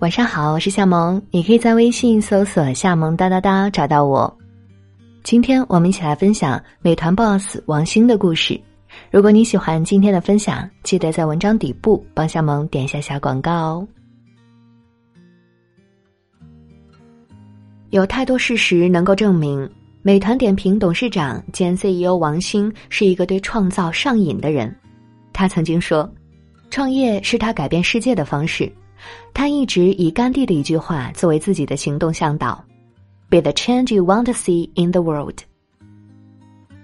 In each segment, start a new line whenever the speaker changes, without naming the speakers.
晚上好，我是夏萌，你可以在微信搜索“夏萌哒哒哒”找到我。今天我们一起来分享美团 BOSS 王兴的故事。如果你喜欢今天的分享，记得在文章底部帮夏萌点一下小广告哦。有太多事实能够证明，美团点评董事长兼 CEO 王兴是一个对创造上瘾的人。他曾经说：“创业是他改变世界的方式。”他一直以甘地的一句话作为自己的行动向导：“Be the change you want to see in the world。”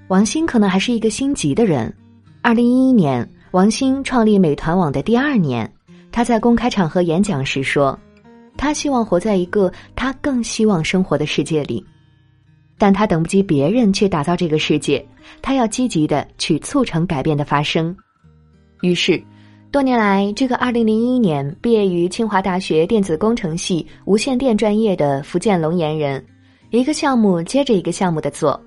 王兴可能还是一个心急的人。二零一一年，王兴创立美团网的第二年，他在公开场合演讲时说：“他希望活在一个他更希望生活的世界里，但他等不及别人去打造这个世界，他要积极的去促成改变的发生。”于是。多年来，这个二零零一年毕业于清华大学电子工程系无线电专业的福建龙岩人，一个项目接着一个项目的做。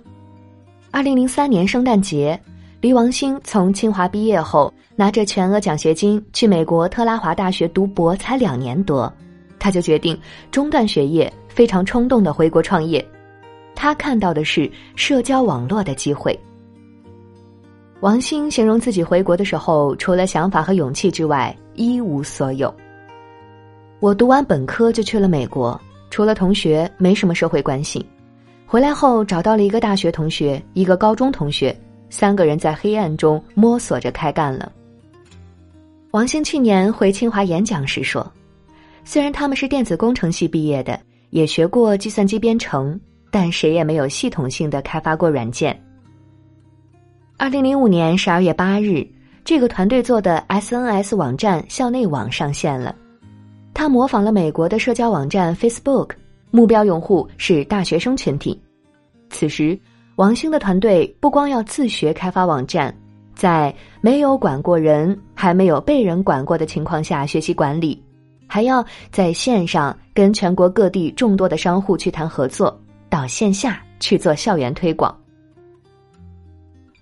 二零零三年圣诞节，黎王兴从清华毕业后，拿着全额奖学金去美国特拉华大学读博，才两年多，他就决定中断学业，非常冲动的回国创业。他看到的是社交网络的机会。王兴形容自己回国的时候，除了想法和勇气之外，一无所有。我读完本科就去了美国，除了同学，没什么社会关系。回来后找到了一个大学同学，一个高中同学，三个人在黑暗中摸索着开干了。王兴去年回清华演讲时说：“虽然他们是电子工程系毕业的，也学过计算机编程，但谁也没有系统性的开发过软件。”二零零五年十二月八日，这个团队做的 SNS 网站校内网上线了。他模仿了美国的社交网站 Facebook，目标用户是大学生群体。此时，王兴的团队不光要自学开发网站，在没有管过人、还没有被人管过的情况下学习管理，还要在线上跟全国各地众多的商户去谈合作，到线下去做校园推广。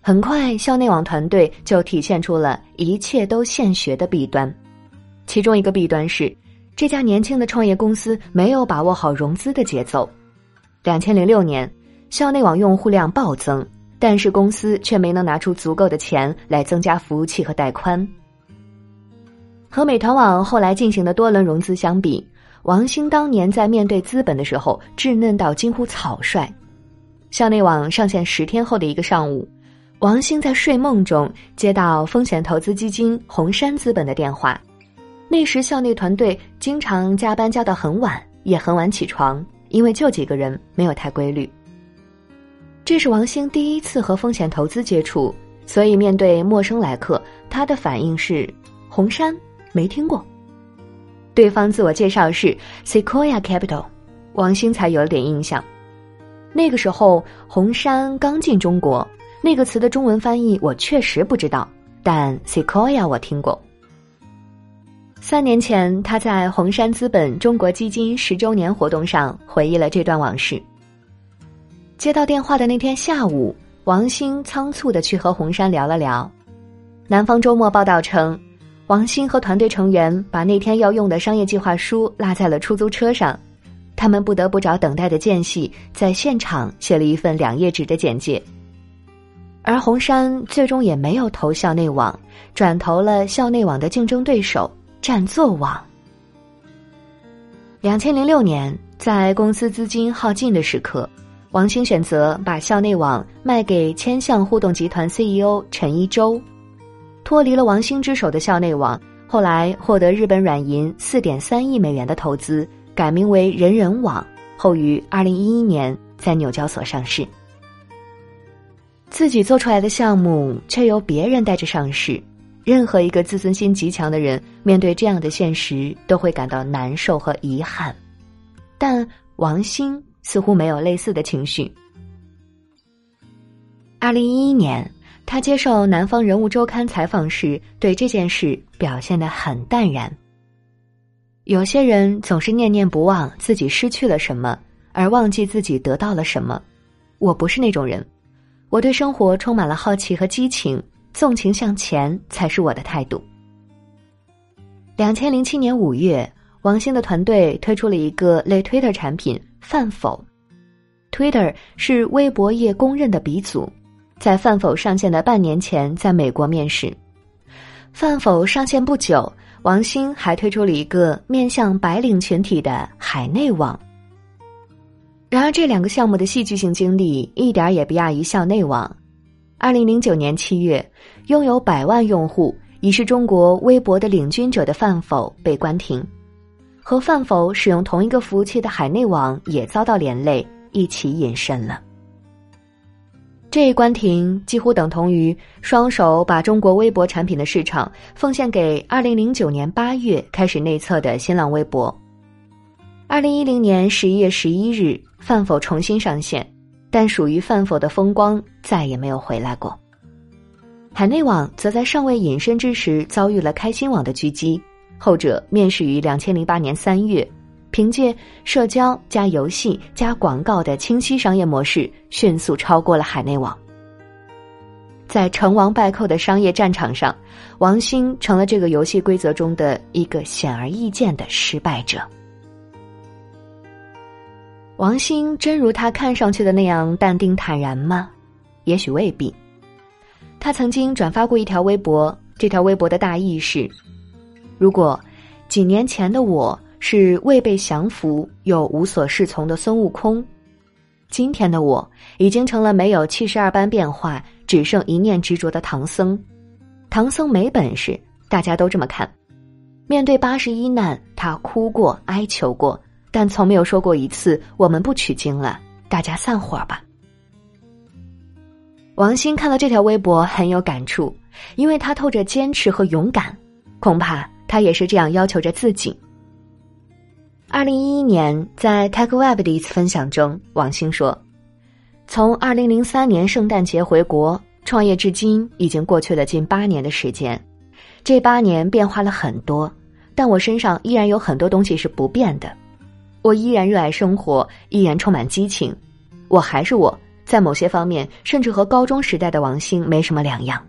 很快，校内网团队就体现出了一切都现学的弊端。其中一个弊端是，这家年轻的创业公司没有把握好融资的节奏。两千零六年，校内网用户量暴增，但是公司却没能拿出足够的钱来增加服务器和带宽。和美团网后来进行的多轮融资相比，王兴当年在面对资本的时候稚嫩到近乎草率。校内网上线十天后的一个上午。王兴在睡梦中接到风险投资基金红杉资本的电话，那时校内团队经常加班加到很晚，也很晚起床，因为就几个人，没有太规律。这是王兴第一次和风险投资接触，所以面对陌生来客，他的反应是：红杉没听过。对方自我介绍是 Sequoia Capital，王兴才有了点印象。那个时候，红杉刚进中国。那个词的中文翻译我确实不知道，但 Sequoia 我听过。三年前，他在红杉资本中国基金十周年活动上回忆了这段往事。接到电话的那天下午，王兴仓促的去和红杉聊了聊。南方周末报道称，王兴和团队成员把那天要用的商业计划书落在了出租车上，他们不得不找等待的间隙，在现场写了一份两页纸的简介。而红杉最终也没有投校内网，转投了校内网的竞争对手占座网。两千零六年，在公司资金耗尽的时刻，王兴选择把校内网卖给千象互动集团 CEO 陈一舟，脱离了王兴之手的校内网，后来获得日本软银四点三亿美元的投资，改名为人人网，后于二零一一年在纽交所上市。自己做出来的项目却由别人带着上市，任何一个自尊心极强的人面对这样的现实都会感到难受和遗憾，但王兴似乎没有类似的情绪。二零一一年，他接受《南方人物周刊》采访时，对这件事表现得很淡然。有些人总是念念不忘自己失去了什么，而忘记自己得到了什么。我不是那种人。我对生活充满了好奇和激情，纵情向前才是我的态度。两千零七年五月，王兴的团队推出了一个类 Twitter 产品饭否。Twitter 是微博业公认的鼻祖，在饭否上线的半年前，在美国面世。饭否上线不久，王兴还推出了一个面向白领群体的海内网。然而，这两个项目的戏剧性经历一点也不亚于校内网。二零零九年七月，拥有百万用户、已是中国微博的领军者的范否被关停，和范否使用同一个服务器的海内网也遭到连累，一起隐身了。这一关停几乎等同于双手把中国微博产品的市场奉献给二零零九年八月开始内测的新浪微博。二零一零年十一月十一日，饭否重新上线。但属于饭否的风光再也没有回来过。海内网则在尚未隐身之时遭遇了开心网的狙击，后者面世于两千零八年三月，凭借社交加游戏加广告的清晰商业模式，迅速超过了海内网。在成王败寇的商业战场上，王兴成了这个游戏规则中的一个显而易见的失败者。王兴真如他看上去的那样淡定坦然吗？也许未必。他曾经转发过一条微博，这条微博的大意是：如果几年前的我是未被降服又无所适从的孙悟空，今天的我已经成了没有七十二般变化，只剩一念执着的唐僧。唐僧没本事，大家都这么看。面对八十一难，他哭过，哀求过。但从没有说过一次“我们不取经了，大家散伙吧。”王兴看到这条微博很有感触，因为他透着坚持和勇敢，恐怕他也是这样要求着自己。二零一一年，在 TechWeb 的一次分享中，王兴说：“从二零零三年圣诞节回国创业至今，已经过去了近八年的时间。这八年变化了很多，但我身上依然有很多东西是不变的。”我依然热爱生活，依然充满激情，我还是我，在某些方面，甚至和高中时代的王兴没什么两样。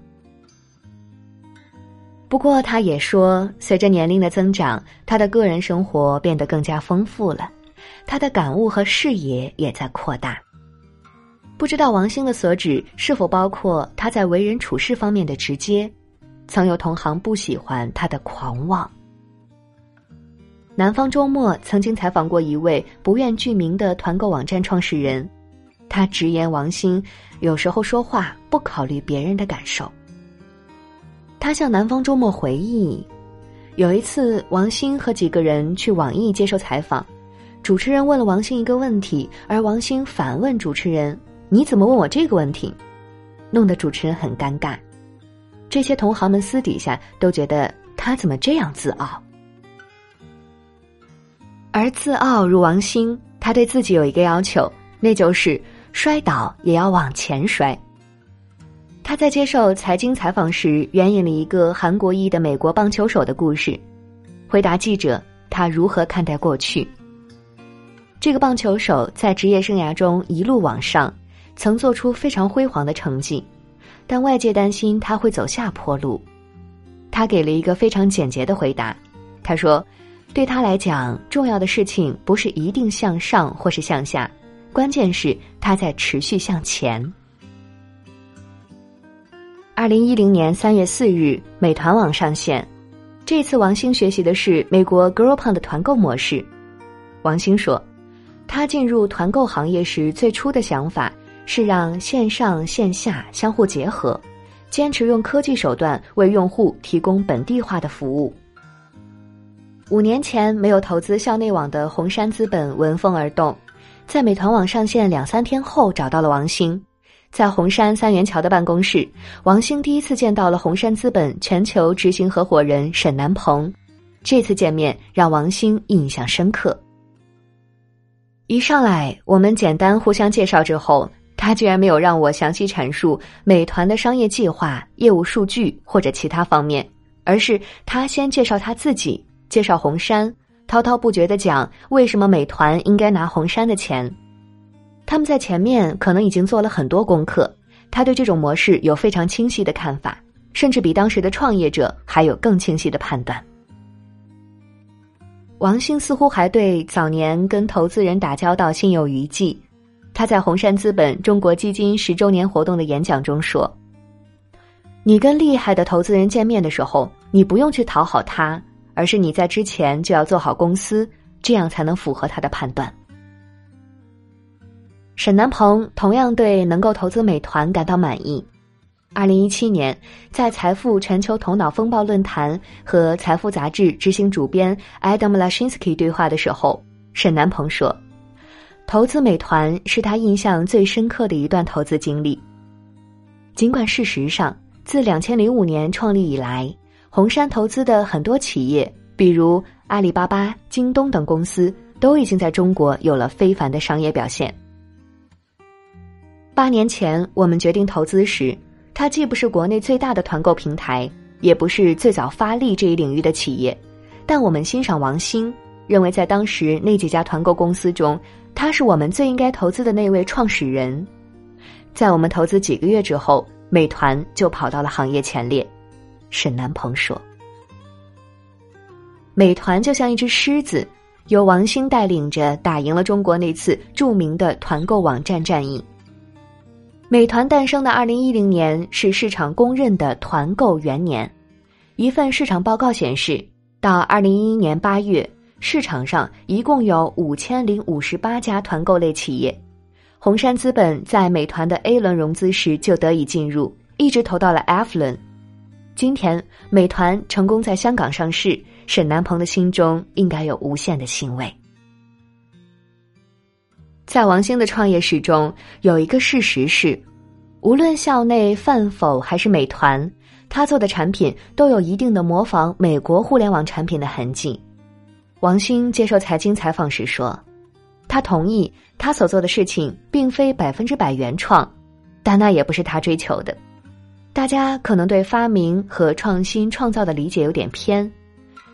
不过，他也说，随着年龄的增长，他的个人生活变得更加丰富了，他的感悟和视野也在扩大。不知道王兴的所指是否包括他在为人处事方面的直接？曾有同行不喜欢他的狂妄。南方周末曾经采访过一位不愿具名的团购网站创始人，他直言王兴有时候说话不考虑别人的感受。他向南方周末回忆，有一次王兴和几个人去网易接受采访，主持人问了王兴一个问题，而王兴反问主持人：“你怎么问我这个问题？”弄得主持人很尴尬。这些同行们私底下都觉得他怎么这样自傲。而自傲如王兴，他对自己有一个要求，那就是摔倒也要往前摔。他在接受财经采访时，援引了一个韩国裔的美国棒球手的故事，回答记者他如何看待过去。这个棒球手在职业生涯中一路往上，曾做出非常辉煌的成绩，但外界担心他会走下坡路。他给了一个非常简洁的回答，他说。对他来讲，重要的事情不是一定向上或是向下，关键是他在持续向前。二零一零年三月四日，美团网上线。这次王兴学习的是美国 Groupon 的团购模式。王兴说，他进入团购行业时最初的想法是让线上线下相互结合，坚持用科技手段为用户提供本地化的服务。五年前没有投资校内网的红杉资本闻风而动，在美团网上线两三天后找到了王兴，在红杉三元桥的办公室，王兴第一次见到了红杉资本全球执行合伙人沈南鹏，这次见面让王兴印象深刻。一上来我们简单互相介绍之后，他居然没有让我详细阐述美团的商业计划、业务数据或者其他方面，而是他先介绍他自己。介绍红杉，滔滔不绝的讲为什么美团应该拿红杉的钱。他们在前面可能已经做了很多功课，他对这种模式有非常清晰的看法，甚至比当时的创业者还有更清晰的判断。王兴似乎还对早年跟投资人打交道心有余悸。他在红杉资本中国基金十周年活动的演讲中说：“你跟厉害的投资人见面的时候，你不用去讨好他，而是你在之前就要做好公司，这样才能符合他的判断。”沈南鹏同样对能够投资美团感到满意。二零一七年，在财富全球头脑风暴论坛和财富杂志执行主编 Adam Lashinsky 对话的时候，沈南鹏说：“投资美团是他印象最深刻的一段投资经历。尽管事实上，自两千零五年创立以来，红杉投资的很多企业，比如阿里巴巴、京东等公司，都已经在中国有了非凡的商业表现。八年前，我们决定投资时。”它既不是国内最大的团购平台，也不是最早发力这一领域的企业，但我们欣赏王兴，认为在当时那几家团购公司中，他是我们最应该投资的那位创始人。在我们投资几个月之后，美团就跑到了行业前列。沈南鹏说：“美团就像一只狮子，由王兴带领着打赢了中国那次著名的团购网站战役。”美团诞生的二零一零年是市场公认的团购元年。一份市场报告显示，到二零一一年八月，市场上一共有五千零五十八家团购类企业。红杉资本在美团的 A 轮融资时就得以进入，一直投到了 F 轮。今天，美团成功在香港上市，沈南鹏的心中应该有无限的欣慰。在王兴的创业史中，有一个事实是，无论校内饭否还是美团，他做的产品都有一定的模仿美国互联网产品的痕迹。王兴接受财经采访时说：“他同意他所做的事情并非百分之百原创，但那也不是他追求的。大家可能对发明和创新创造的理解有点偏，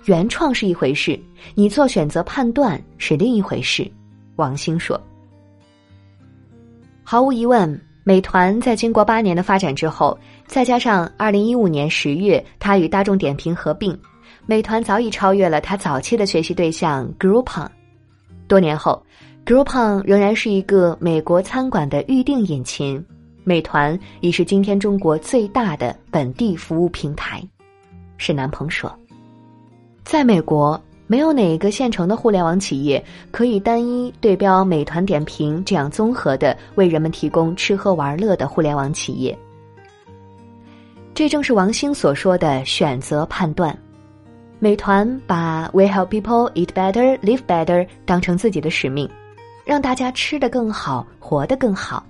原创是一回事，你做选择判断是另一回事。”王兴说。毫无疑问，美团在经过八年的发展之后，再加上二零一五年十月它与大众点评合并，美团早已超越了它早期的学习对象 Groupon。多年后，Groupon 仍然是一个美国餐馆的预订引擎，美团已是今天中国最大的本地服务平台。沈南鹏说，在美国。没有哪一个现成的互联网企业可以单一对标美团点评这样综合的为人们提供吃喝玩乐的互联网企业。这正是王兴所说的选择判断。美团把 “We help people eat better, live better” 当成自己的使命，让大家吃得更好，活得更好。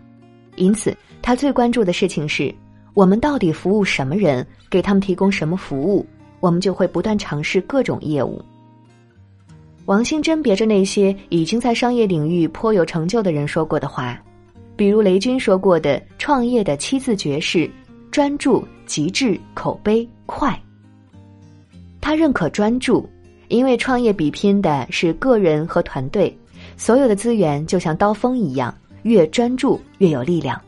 因此，他最关注的事情是：我们到底服务什么人，给他们提供什么服务，我们就会不断尝试各种业务。王兴甄别着那些已经在商业领域颇有成就的人说过的话，比如雷军说过的“创业的七字诀是：专注、极致、口碑、快。”他认可专注，因为创业比拼的是个人和团队，所有的资源就像刀锋一样，越专注越有力量。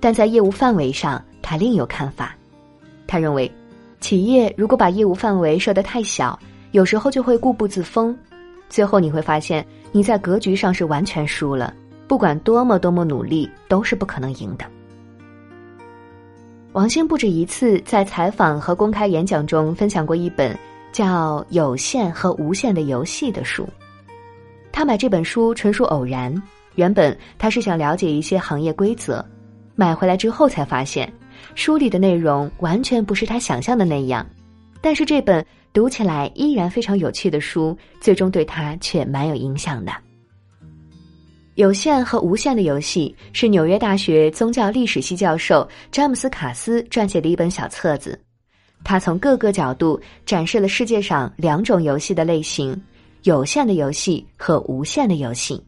但在业务范围上，他另有看法。他认为，企业如果把业务范围设得太小。有时候就会固步自封，最后你会发现你在格局上是完全输了。不管多么多么努力，都是不可能赢的。王兴不止一次在采访和公开演讲中分享过一本叫《有限和无限的游戏》的书。他买这本书纯属偶然，原本他是想了解一些行业规则，买回来之后才发现，书里的内容完全不是他想象的那样。但是这本。读起来依然非常有趣的书，最终对他却蛮有影响的。有限和无限的游戏是纽约大学宗教历史系教授詹姆斯卡斯撰写的一本小册子，他从各个角度展示了世界上两种游戏的类型：有限的游戏和无限的游戏。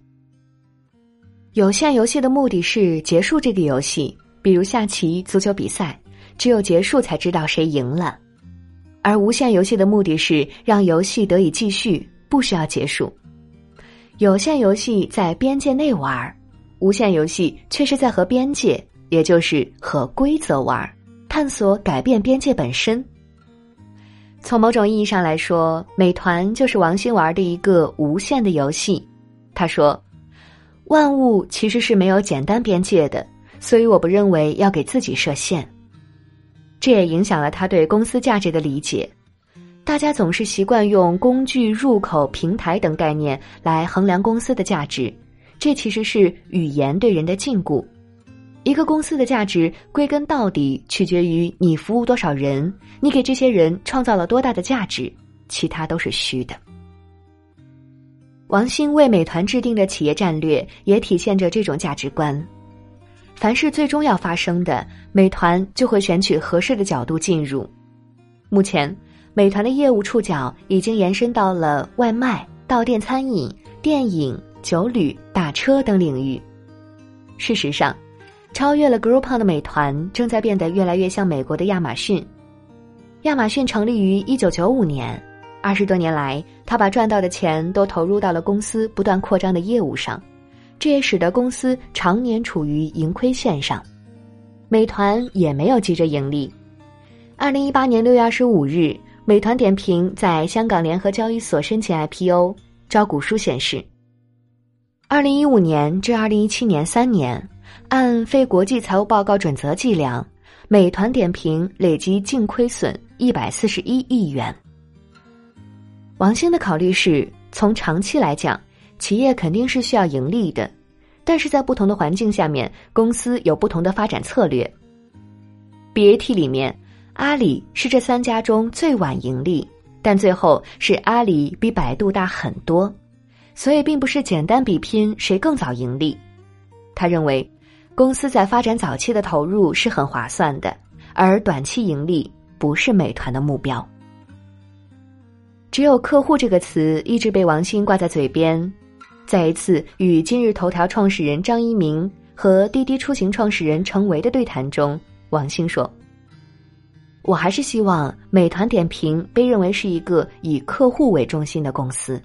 有限游戏的目的是结束这个游戏，比如下棋、足球比赛，只有结束才知道谁赢了。而无限游戏的目的是让游戏得以继续，不需要结束。有限游戏在边界内玩，无限游戏却是在和边界，也就是和规则玩，探索改变边界本身。从某种意义上来说，美团就是王兴玩的一个无限的游戏。他说：“万物其实是没有简单边界的，所以我不认为要给自己设限。”这也影响了他对公司价值的理解。大家总是习惯用工具、入口、平台等概念来衡量公司的价值，这其实是语言对人的禁锢。一个公司的价值，归根到底取决于你服务多少人，你给这些人创造了多大的价值，其他都是虚的。王兴为美团制定的企业战略也体现着这种价值观。凡是最终要发生的，美团就会选取合适的角度进入。目前。美团的业务触角已经延伸到了外卖、到店餐饮、电影、酒旅、打车等领域。事实上，超越了 Groupon 的美团正在变得越来越像美国的亚马逊。亚马逊成立于一九九五年，二十多年来，他把赚到的钱都投入到了公司不断扩张的业务上，这也使得公司常年处于盈亏线上。美团也没有急着盈利。二零一八年六月二十五日。美团点评在香港联合交易所申请 IPO，招股书显示，二零一五年至二零一七年三年，按非国际财务报告准则计量，美团点评累计净亏损一百四十一亿元。王兴的考虑是，从长期来讲，企业肯定是需要盈利的，但是在不同的环境下面，公司有不同的发展策略。BAT 里面。阿里是这三家中最晚盈利，但最后是阿里比百度大很多，所以并不是简单比拼谁更早盈利。他认为，公司在发展早期的投入是很划算的，而短期盈利不是美团的目标。只有“客户”这个词一直被王兴挂在嘴边。在一次与今日头条创始人张一鸣和滴滴出行创始人程维的对谈中，王兴说。我还是希望美团点评被认为是一个以客户为中心的公司。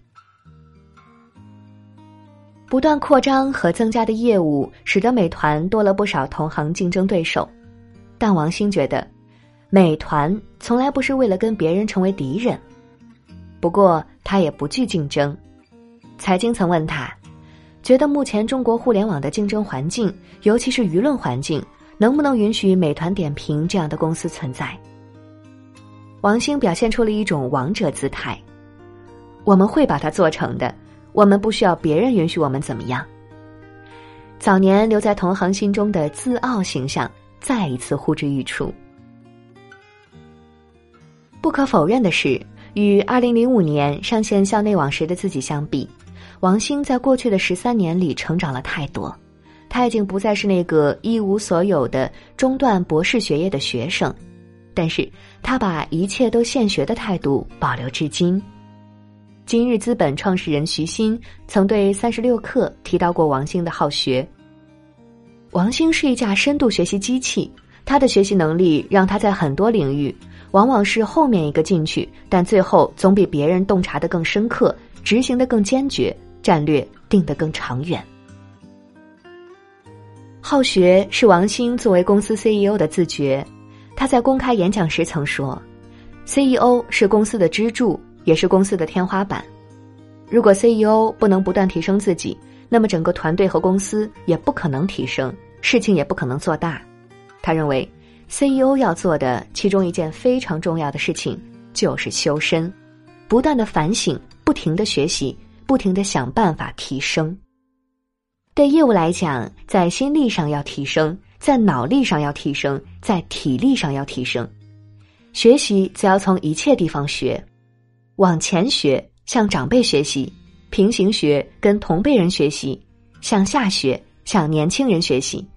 不断扩张和增加的业务使得美团多了不少同行竞争对手，但王兴觉得，美团从来不是为了跟别人成为敌人。不过他也不惧竞争。财经曾问他，觉得目前中国互联网的竞争环境，尤其是舆论环境，能不能允许美团点评这样的公司存在？王兴表现出了一种王者姿态，我们会把它做成的，我们不需要别人允许我们怎么样。早年留在同行心中的自傲形象再一次呼之欲出。不可否认的是，与二零零五年上线校内网时的自己相比，王兴在过去的十三年里成长了太多。他已经不再是那个一无所有的中断博士学业的学生。但是他把一切都现学的态度保留至今。今日资本创始人徐新曾对三十六氪提到过王兴的好学。王兴是一架深度学习机器，他的学习能力让他在很多领域往往是后面一个进去，但最后总比别人洞察的更深刻，执行的更坚决，战略定得更长远。好学是王兴作为公司 CEO 的自觉。他在公开演讲时曾说：“CEO 是公司的支柱，也是公司的天花板。如果 CEO 不能不断提升自己，那么整个团队和公司也不可能提升，事情也不可能做大。”他认为，CEO 要做的其中一件非常重要的事情就是修身，不断的反省，不停的学习，不停的想办法提升。对业务来讲，在心力上要提升。在脑力上要提升，在体力上要提升，学习则要从一切地方学，往前学，向长辈学习，平行学，跟同辈人学习，向下学，向年轻人学习，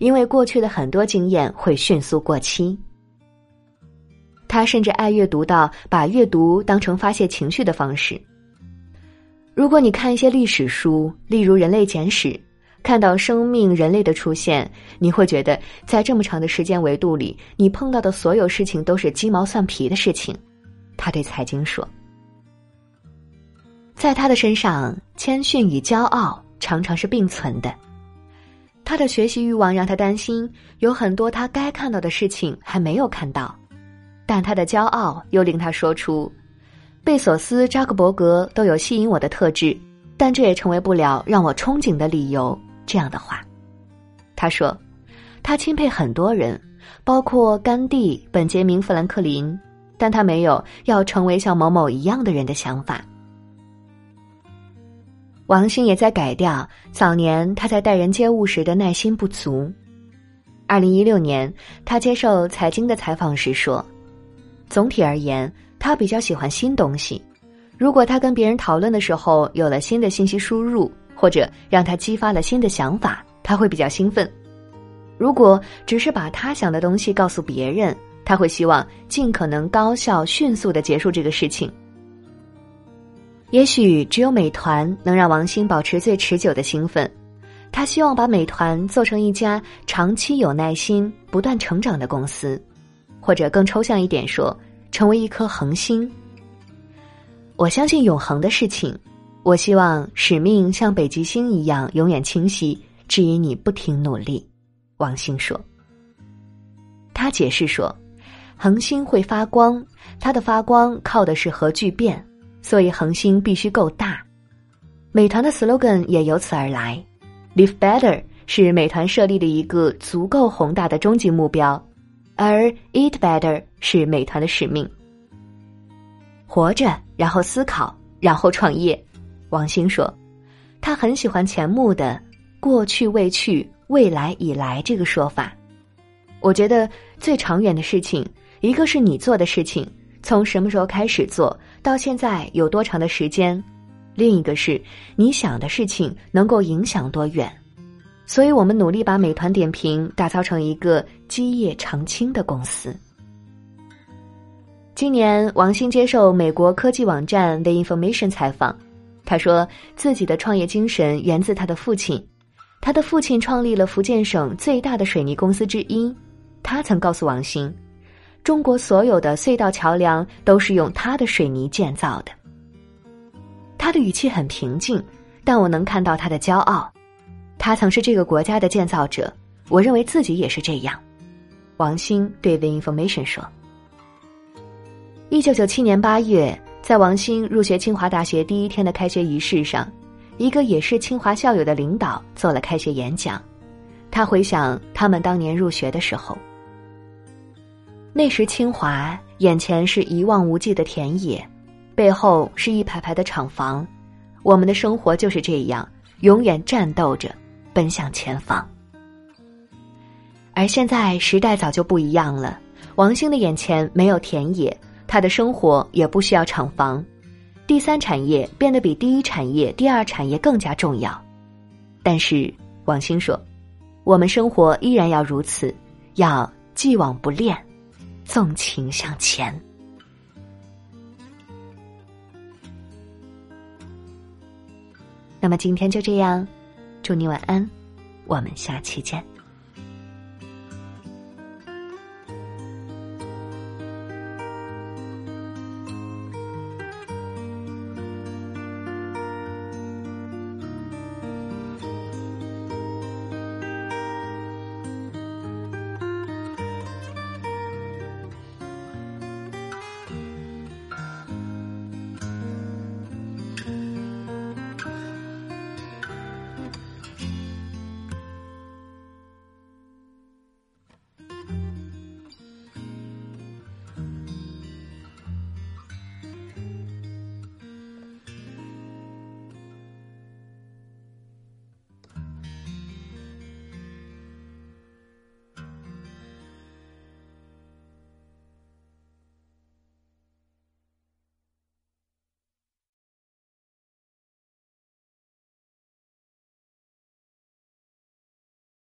因为过去的很多经验会迅速过期。他甚至爱阅读到把阅读当成发泄情绪的方式。如果你看一些历史书，例如《人类简史》。看到生命、人类的出现，你会觉得在这么长的时间维度里，你碰到的所有事情都是鸡毛蒜皮的事情。他对财经说：“在他的身上，谦逊与骄傲常常是并存的。他的学习欲望让他担心，有很多他该看到的事情还没有看到。但他的骄傲又令他说出：“贝索斯、扎克伯格都有吸引我的特质，但这也成为不了让我憧憬的理由。”这样的话，他说：“他钦佩很多人，包括甘地、本杰明·富兰克林，但他没有要成为像某某一样的人的想法。”王兴也在改掉早年他在待人接物时的耐心不足。二零一六年，他接受财经的采访时说：“总体而言，他比较喜欢新东西。如果他跟别人讨论的时候有了新的信息输入，或者让他激发了新的想法，他会比较兴奋。如果只是把他想的东西告诉别人，他会希望尽可能高效、迅速的结束这个事情。”也许只有美团能让王兴保持最持久的兴奋。他希望把美团做成一家长期有耐心、不断成长的公司，或者更抽象一点说，成为一颗恒星。我相信永恒的事情，我希望使命像北极星一样永远清晰，指引你不停努力。王兴说。他解释说，恒星会发光，它的发光靠的是核聚变。所以恒星必须够大，美团的 slogan 也由此而来，Live Better 是美团设立的一个足够宏大的终极目标，而 Eat Better 是美团的使命。活着，然后思考，然后创业。王兴说，他很喜欢钱穆的“过去未去，未来已来”这个说法。我觉得最长远的事情，一个是你做的事情。从什么时候开始做到现在有多长的时间？另一个是你想的事情能够影响多远？所以我们努力把美团点评打造成一个基业长青的公司。今年，王兴接受美国科技网站 The Information 采访，他说自己的创业精神源自他的父亲，他的父亲创立了福建省最大的水泥公司之一，他曾告诉王兴。中国所有的隧道桥梁都是用他的水泥建造的。他的语气很平静，但我能看到他的骄傲。他曾是这个国家的建造者，我认为自己也是这样。王兴对《The Information》说：“一九九七年八月，在王兴入学清华大学第一天的开学仪式上，一个也是清华校友的领导做了开学演讲。他回想他们当年入学的时候。”那时清华眼前是一望无际的田野，背后是一排排的厂房，我们的生活就是这样，永远战斗着，奔向前方。而现在时代早就不一样了，王兴的眼前没有田野，他的生活也不需要厂房，第三产业变得比第一产业、第二产业更加重要。但是王兴说，我们生活依然要如此，要既往不恋。纵情向前。那么今天就这样，祝你晚安，我们下期见。